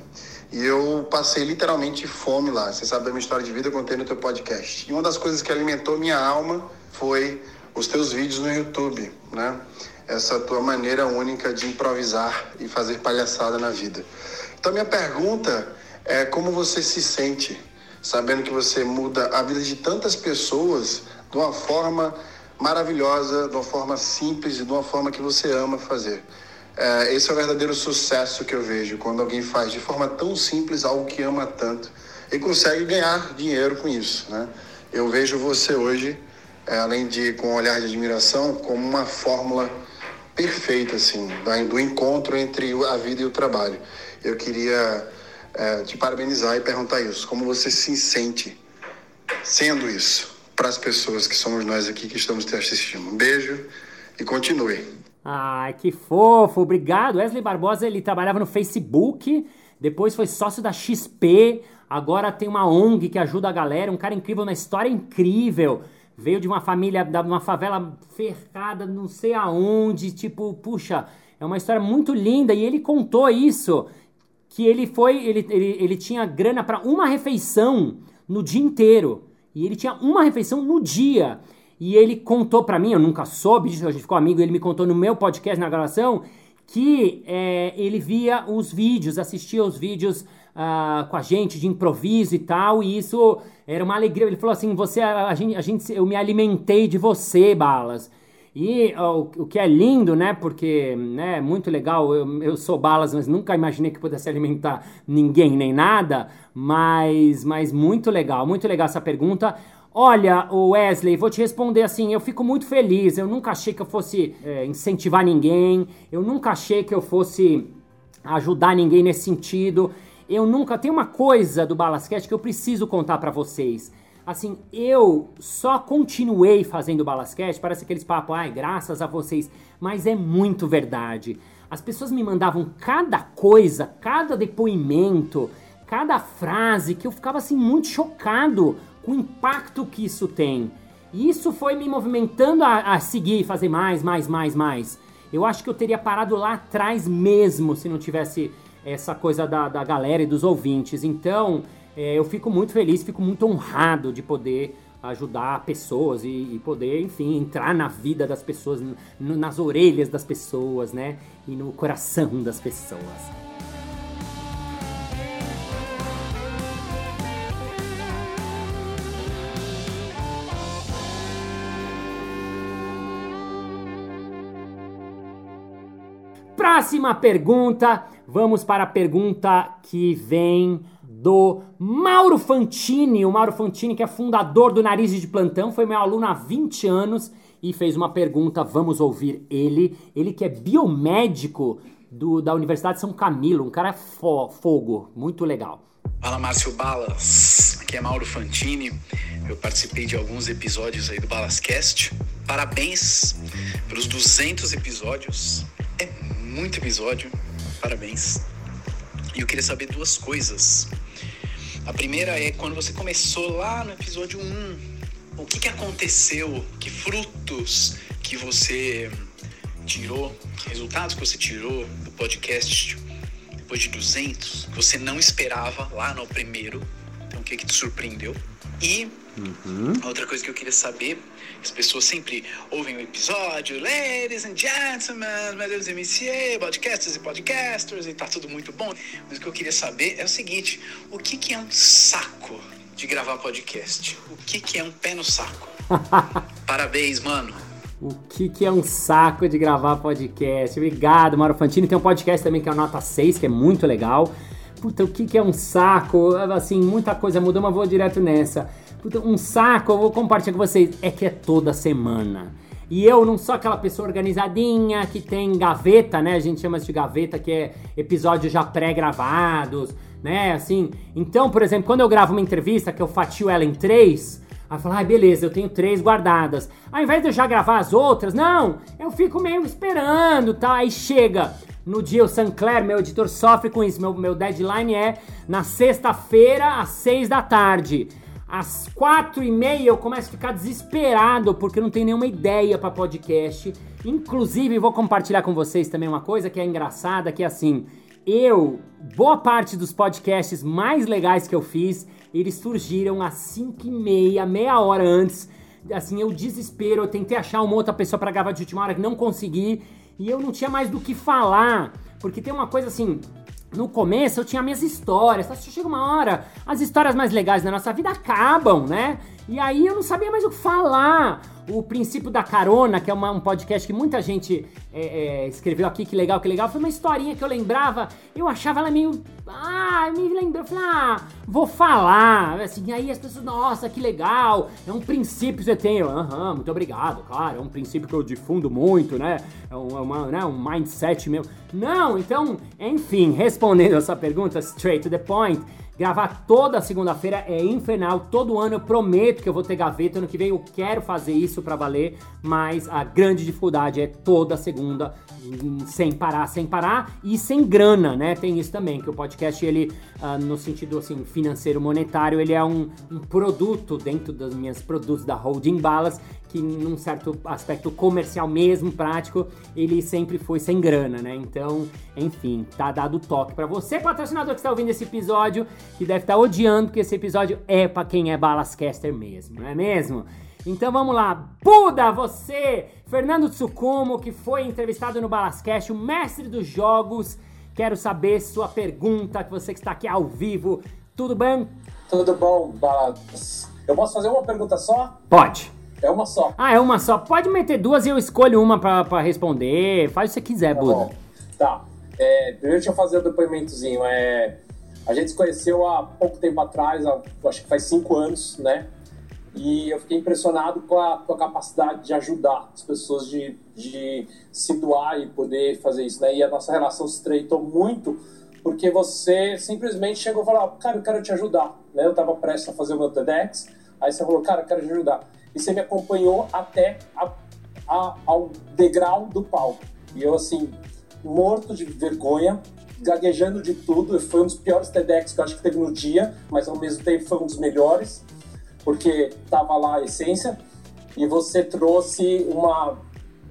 e eu passei literalmente fome lá. Você sabe da minha história de vida, eu contei no teu podcast. E uma das coisas que alimentou minha alma foi os teus vídeos no YouTube, né? Essa tua maneira única de improvisar e fazer palhaçada na vida. Então, minha pergunta é como você se sente sabendo que você muda a vida de tantas pessoas de uma forma maravilhosa, de uma forma simples e de uma forma que você ama fazer. É, esse é o verdadeiro sucesso que eu vejo quando alguém faz de forma tão simples algo que ama tanto e consegue ganhar dinheiro com isso, né? Eu vejo você hoje, é, além de com um olhar de admiração, como uma fórmula perfeita assim do encontro entre a vida e o trabalho. Eu queria é, te parabenizar e perguntar isso. Como você se sente sendo isso para as pessoas que somos nós aqui que estamos te assistindo? Um beijo e continue. Ai, que fofo, obrigado. Wesley Barbosa, ele trabalhava no Facebook, depois foi sócio da XP, agora tem uma ONG que ajuda a galera, um cara incrível, uma história incrível. Veio de uma família, de uma favela ferrada, não sei aonde, tipo, puxa, é uma história muito linda e ele contou isso que ele foi, ele, ele, ele tinha grana para uma refeição no dia inteiro. E ele tinha uma refeição no dia. E ele contou para mim, eu nunca soube disso, a gente ficou amigo, ele me contou no meu podcast, na gravação, que é, ele via os vídeos, assistia os vídeos uh, com a gente de improviso e tal, e isso era uma alegria. Ele falou assim: você, a, a, gente, a gente, eu me alimentei de você, Balas. E o, que é lindo, né? Porque né, muito legal. Eu, eu sou balas, mas nunca imaginei que pudesse alimentar ninguém nem nada. Mas, mas muito legal, muito legal essa pergunta. Olha, Wesley, vou te responder assim. Eu fico muito feliz. Eu nunca achei que eu fosse é, incentivar ninguém. Eu nunca achei que eu fosse ajudar ninguém nesse sentido. Eu nunca. Tem uma coisa do Balasquete que eu preciso contar para vocês. Assim, eu só continuei fazendo Balascast, parece aqueles papos, ai, graças a vocês, mas é muito verdade. As pessoas me mandavam cada coisa, cada depoimento, cada frase que eu ficava assim muito chocado com o impacto que isso tem. E isso foi me movimentando a, a seguir, fazer mais, mais, mais, mais. Eu acho que eu teria parado lá atrás mesmo se não tivesse essa coisa da, da galera e dos ouvintes. Então, é, eu fico muito feliz, fico muito honrado de poder ajudar pessoas e, e poder, enfim, entrar na vida das pessoas, no, nas orelhas das pessoas, né? E no coração das pessoas. Próxima pergunta, vamos para a pergunta que vem do Mauro Fantini. O Mauro Fantini, que é fundador do Narizes de Plantão, foi meu aluno há 20 anos e fez uma pergunta. Vamos ouvir ele. Ele que é biomédico do, da Universidade de São Camilo, um cara fo fogo, muito legal. Fala Márcio Balas, aqui é Mauro Fantini. Eu participei de alguns episódios aí do Balascast. Parabéns pelos 200 episódios. É muito episódio. Parabéns. E eu queria saber duas coisas. A primeira é quando você começou lá no episódio 1. O que, que aconteceu? Que frutos que você tirou, resultados que você tirou do podcast depois de 200, que você não esperava lá no primeiro. Então, o que que te surpreendeu? E outra coisa que eu queria saber, as pessoas sempre ouvem o episódio, ladies and gentlemen, meus MCA, podcasters e podcasters, e tá tudo muito bom. Mas o que eu queria saber é o seguinte, o que que é um saco de gravar podcast? O que que é um pé no saco? Parabéns, mano. O que, que é um saco de gravar podcast? Obrigado, Mauro Fantini. Tem um podcast também que é o Nota 6, que é muito legal. Puta, o que, que é um saco? Assim, muita coisa mudou, mas vou direto nessa. Puta, um saco, eu vou compartilhar com vocês, é que é toda semana. E eu não sou aquela pessoa organizadinha que tem gaveta, né? A gente chama isso de gaveta, que é episódios já pré-gravados, né? Assim. Então, por exemplo, quando eu gravo uma entrevista que eu fatio ela em três, Aí fala, ah, beleza, eu tenho três guardadas. Ao invés de eu já gravar as outras, não, eu fico meio esperando, tá? Aí chega no dia o Sancler, meu editor, sofre com isso. Meu, meu deadline é na sexta-feira, às seis da tarde. Às quatro e meia eu começo a ficar desesperado porque não tenho nenhuma ideia para podcast. Inclusive, vou compartilhar com vocês também uma coisa que é engraçada, que é assim, eu, boa parte dos podcasts mais legais que eu fiz, eles surgiram às 5 e meia, meia hora antes. Assim, eu desespero, eu tentei achar uma outra pessoa para gravar de última hora que não consegui. E eu não tinha mais do que falar. Porque tem uma coisa assim, no começo eu tinha minhas histórias, só chega uma hora, as histórias mais legais da nossa vida acabam, né? E aí eu não sabia mais o que falar. O princípio da carona, que é uma, um podcast que muita gente é, é, escreveu aqui, que legal, que legal, foi uma historinha que eu lembrava, eu achava ela meio. Ah, me lembrou, falei, ah, vou falar. Assim, aí as pessoas, nossa, que legal, é um princípio que você tem. Aham, muito obrigado, claro, é um princípio que eu difundo muito, né? É, é uma, né, um mindset meu. Não, então, enfim, respondendo essa pergunta, straight to the point. Gravar toda segunda-feira é infernal. Todo ano eu prometo que eu vou ter gaveta. Ano que vem eu quero fazer isso para valer. Mas a grande dificuldade é toda segunda, sem parar, sem parar e sem grana, né? Tem isso também, que o podcast, ele, uh, no sentido assim, financeiro, monetário, ele é um, um produto dentro das minhas produtos da Holding Balas que num certo aspecto comercial mesmo, prático, ele sempre foi sem grana, né? Então, enfim, tá dado o toque para você, patrocinador que está ouvindo esse episódio, que deve estar tá odiando que esse episódio é para quem é Balascaster mesmo, não é mesmo? Então vamos lá, Buda, você, Fernando Tsukumo, que foi entrevistado no Balascast, o mestre dos jogos, quero saber sua pergunta, que você que está aqui ao vivo, tudo bem? Tudo bom, Balas. Eu posso fazer uma pergunta só? Pode. É uma só. Ah, é uma só. Pode meter duas e eu escolho uma pra responder. Faz o que você quiser, Tá Buda. bom. Tá. É, primeiro deixa eu fazer o depoimentozinho. É, a gente se conheceu há pouco tempo atrás, há- acho que faz cinco anos, né? E eu fiquei impressionado com a, com a capacidade de ajudar as pessoas, de, de se doar e poder fazer isso, né? E a nossa relação se estreitou muito porque você simplesmente chegou e falou, cara, eu quero te ajudar, né? Eu estava prestes a fazer o meu TEDx, aí você falou, cara, eu quero te ajudar. E você me acompanhou até a, a- ao degrau do palco. E eu, assim, morto de vergonha, gaguejando de tudo. Foi um dos piores TEDx que eu acho que teve no dia, mas ao mesmo tempo foi um dos melhores, porque tava lá a essência. E você trouxe uma,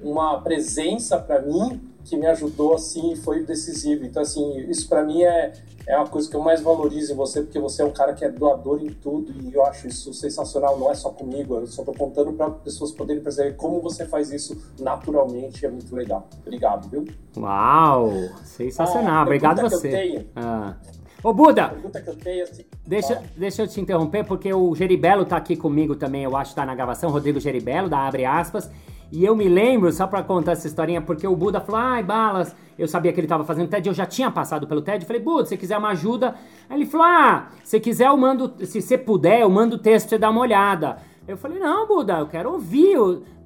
uma presença para mim que me ajudou assim e foi decisivo. Então, assim, isso para mim é, é uma coisa que eu mais valorizo em você, porque você é um cara que é doador em tudo e eu acho isso sensacional. Não é só comigo, eu só tô contando para pessoas poderem perceber como você faz isso naturalmente. É muito legal. Obrigado, viu? Uau! Sensacional. Ah, Obrigado pergunta que você. eu tenho. Ah. Ô, Buda, pergunta que eu tenho assim, deixa, deixa eu te interromper, porque o Geribelo tá aqui comigo também, eu acho tá na gravação, Rodrigo Geribelo, da Abre Aspas. E eu me lembro, só pra contar essa historinha, porque o Buda falou, ai, Balas, eu sabia que ele tava fazendo TED, eu já tinha passado pelo TED, eu falei, Buda, se quiser uma ajuda... Aí ele falou, ah, se quiser eu mando, se você puder, eu mando o texto você dar uma olhada. Eu falei, não, Buda, eu quero ouvir.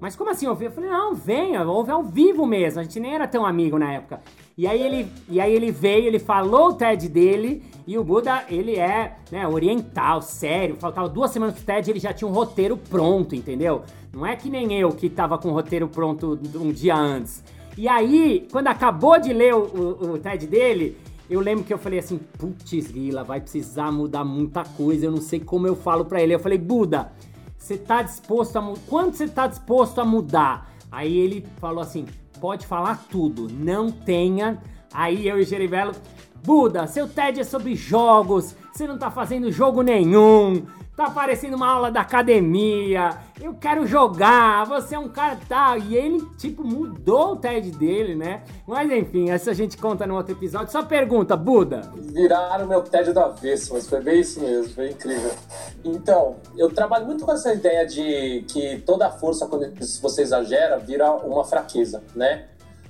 Mas como assim ouvir? Eu falei, não, venha, ouve ao vivo mesmo. A gente nem era tão amigo na época. E aí ele, e aí ele veio, ele falou o TED dele, e o Buda, ele é né, oriental, sério. Faltava duas semanas pro TED, ele já tinha um roteiro pronto, entendeu? Não é que nem eu que tava com o roteiro pronto um dia antes. E aí, quando acabou de ler o, o, o TED dele, eu lembro que eu falei assim, putz, Guila, vai precisar mudar muita coisa, eu não sei como eu falo pra ele. Eu falei, Buda, você tá disposto a? Quanto você tá disposto a mudar? Aí ele falou assim: pode falar tudo, não tenha. Aí eu e Gerivelo, Buda, seu TED é sobre jogos, você não tá fazendo jogo nenhum. Tá parecendo uma aula da academia, eu quero jogar, você é um cara tal. E ele, tipo, mudou o TED dele, né? Mas enfim, essa a gente conta no outro episódio. Só pergunta, Buda. Viraram meu TED do avesso, mas foi bem isso mesmo, foi incrível. Então, eu trabalho muito com essa ideia de que toda força, quando você exagera, vira uma fraqueza, né?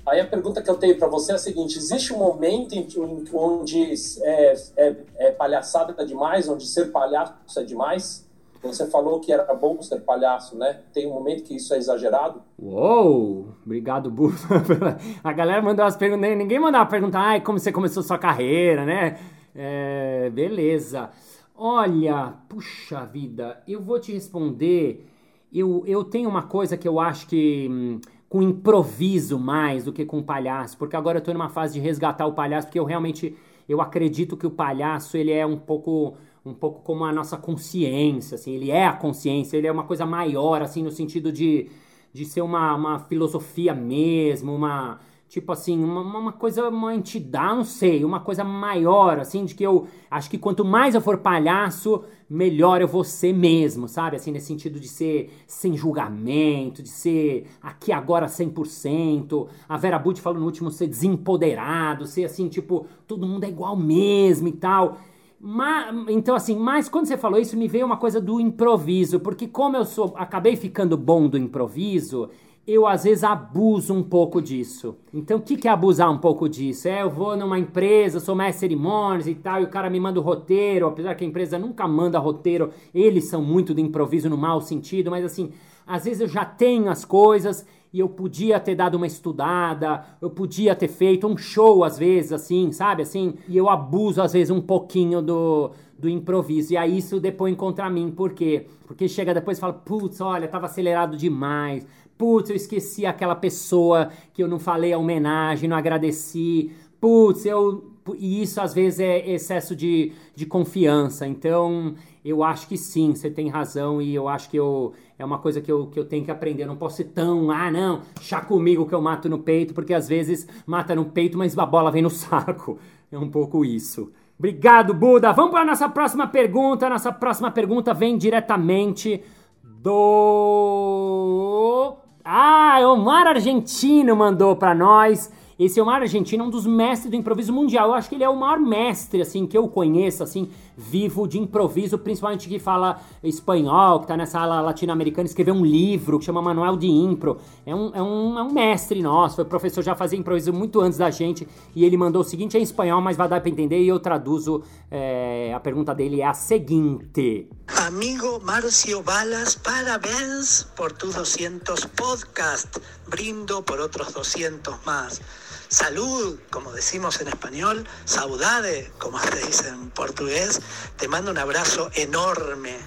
Aí a pergunta que eu tenho para você é a seguinte: existe um momento em, onde é, é, é palhaçada demais, onde ser palhaço é demais? Você falou que era bom ser palhaço, né? Tem um momento que isso é exagerado? Uou! Obrigado, Bu. a galera mandou as perguntas. Ninguém mandava perguntar, ai, como você começou sua carreira, né? É, beleza. Olha, puxa vida, eu vou te responder. Eu, eu tenho uma coisa que eu acho que. Hum, com improviso mais do que com palhaço, porque agora eu tô numa fase de resgatar o palhaço, porque eu realmente eu acredito que o palhaço ele é um pouco um pouco como a nossa consciência, assim, ele é a consciência, ele é uma coisa maior, assim, no sentido de, de ser uma, uma filosofia mesmo, uma, tipo assim, uma, uma coisa, uma entidade, não sei, uma coisa maior, assim, de que eu acho que quanto mais eu for palhaço, melhor eu vou ser mesmo, sabe? Assim, nesse sentido de ser sem julgamento, de ser aqui agora 100%. A Vera Butti falou no último ser desempoderado, ser assim, tipo, todo mundo é igual mesmo e tal. Mas, então, assim, mas quando você falou isso, me veio uma coisa do improviso, porque como eu sou, acabei ficando bom do improviso, eu às vezes abuso um pouco disso. Então, o que, que é abusar um pouco disso? É, eu vou numa empresa, sou mestre cerimônias e tal, e o cara me manda o roteiro, apesar que a empresa nunca manda roteiro, eles são muito do improviso no mau sentido, mas assim, às vezes eu já tenho as coisas e eu podia ter dado uma estudada, eu podia ter feito um show às vezes, assim, sabe? Assim, e eu abuso às vezes um pouquinho do, do improviso. E aí isso depois contra mim, por quê? Porque chega depois e fala, putz, olha, tava acelerado demais, Putz, eu esqueci aquela pessoa que eu não falei a homenagem, não agradeci. Putz, eu. E isso às vezes é excesso de, de confiança. Então, eu acho que sim, você tem razão e eu acho que eu, é uma coisa que eu, que eu tenho que aprender. Eu não posso ser tão, ah, não, chá comigo que eu mato no peito, porque às vezes mata no peito, mas a bola vem no saco. É um pouco isso. Obrigado, Buda. Vamos para a nossa próxima pergunta. Nossa próxima pergunta vem diretamente do ah, Omar Argentino mandou para nós. Esse Omar Argentino é um dos mestres do improviso mundial. Eu acho que ele é o maior mestre, assim, que eu conheço, assim, vivo de improviso, principalmente que fala espanhol, que tá nessa ala latino-americana, escreveu um livro que chama Manual de Impro. É um, é um, é um mestre nosso, foi professor, já fazia improviso muito antes da gente, e ele mandou o seguinte, é em espanhol, mas vai dar pra entender, e eu traduzo, é, a pergunta dele é a seguinte. Amigo Marcio Balas, parabéns por tus 200 podcasts, brindo por otros 200 más. Salud, como decimos en español, saudade, como se dice en portugués. Te mando un abrazo enorme.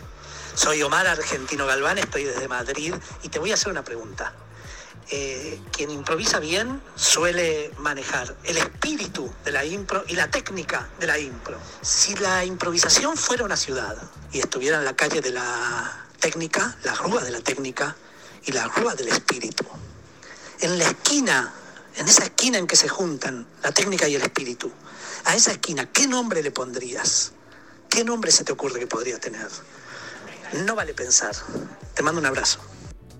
Soy Omar Argentino Galván, estoy desde Madrid y te voy a hacer una pregunta. Eh, quien improvisa bien suele manejar el espíritu de la impro y la técnica de la impro. Si la improvisación fuera una ciudad y estuviera en la calle de la técnica, la rúa de la técnica y la rúa del espíritu, en la esquina en esa esquina en que se juntan la técnica y el espíritu, a esa esquina, ¿qué nombre le pondrías? ¿Qué nombre se te ocurre que podría tener? No vale pensar. Te mando um abraço.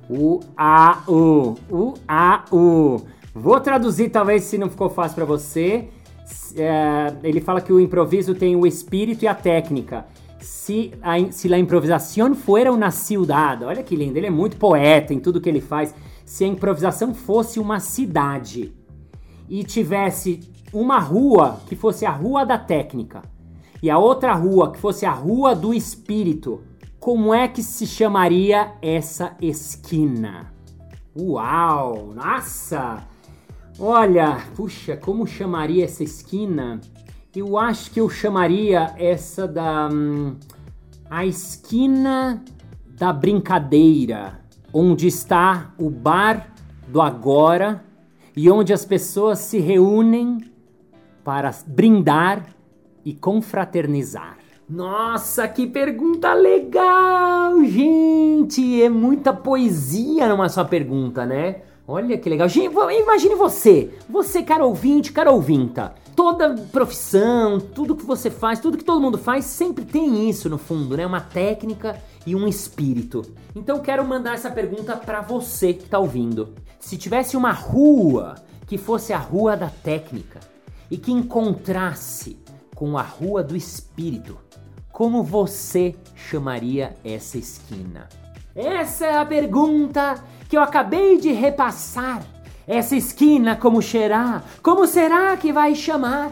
U-A-U. U-A-U. Vou traduzir, talvez, se não ficou fácil para você. É, ele fala que o improviso tem o espírito e a técnica. Se a, se a improvisação fuera uma ciudad. Olha que lindo, ele é muito poeta em tudo que ele faz se a improvisação fosse uma cidade e tivesse uma rua que fosse a rua da técnica e a outra rua que fosse a rua do espírito, como é que se chamaria essa esquina? Uau! Nossa! Olha, puxa, como chamaria essa esquina? Eu acho que eu chamaria essa da. Hum, a esquina da brincadeira onde está o bar do agora e onde as pessoas se reúnem para brindar e confraternizar. Nossa, que pergunta legal, gente! É muita poesia numa só pergunta, né? Olha que legal. Gente, imagine você, você, cara ouvinte, cara ouvinta. Toda profissão, tudo que você faz, tudo que todo mundo faz, sempre tem isso no fundo, né? Uma técnica e um espírito. Então quero mandar essa pergunta para você que tá ouvindo. Se tivesse uma rua que fosse a rua da técnica e que encontrasse com a rua do espírito, como você chamaria essa esquina? Essa é a pergunta que eu acabei de repassar. Essa esquina como será? Como será que vai chamar?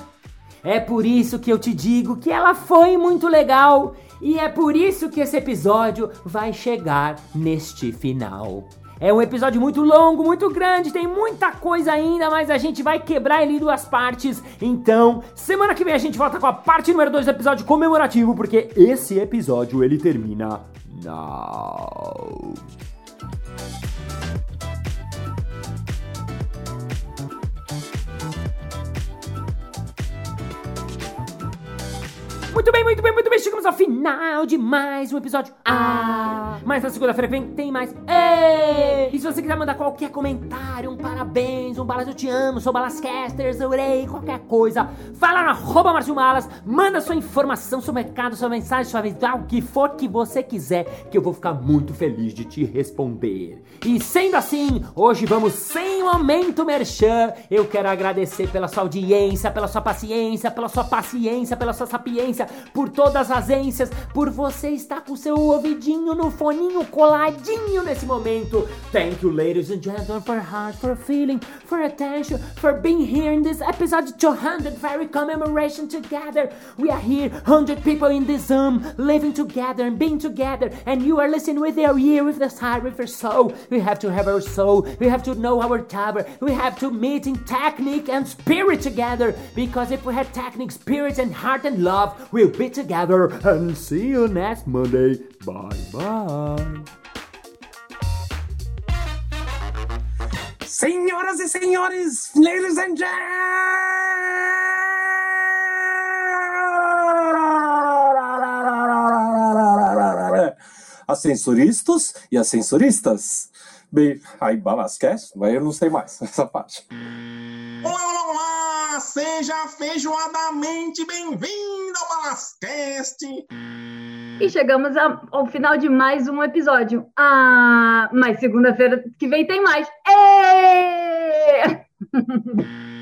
É por isso que eu te digo que ela foi muito legal e é por isso que esse episódio vai chegar neste final. É um episódio muito longo, muito grande, tem muita coisa ainda, mas a gente vai quebrar ele em duas partes. Então, semana que vem a gente volta com a parte número 2 do episódio comemorativo, porque esse episódio ele termina now. Muito bem, muito bem, muito bem. Chegamos ao final de mais um episódio. Ah! Mas na segunda-feira vem tem mais. Ei! E se você quiser mandar qualquer comentário, um parabéns, um balas eu te amo, sou balascasters, eu urei, qualquer coisa, fala na arroba Marcio Balas, manda sua informação, seu mercado, sua mensagem, sua vida, o que for que você quiser, que eu vou ficar muito feliz de te responder. E sendo assim, hoje vamos sem momento merchan. Eu quero agradecer pela sua audiência, pela sua paciência, pela sua paciência, pela sua sapiência, por todas as ências, por você estar com seu ouvidinho no foninho coladinho nesse momento. Thank you, ladies and gentlemen, for heart, for feeling, for attention, for being here in this episode 200 very commemoration together. We are here, 100 people in this room, living together and being together, and you are listening with your ear, with the side, with your soul. We have to have our soul, we have to know our tower, we have to meet in technique and spirit together, because if we had technique, spirit, and heart and love, we'll be together. And see you next Monday. Bye bye. Senhoras e senhores, ladies and gentlemen, ascensoristas e ascensoristas. Bem, aí Balascast, mas eu não sei mais essa parte. Seja feijoadamente bem-vindo ao Balascast! E chegamos ao final de mais um episódio. Ah, mas segunda-feira que vem tem mais. Ê!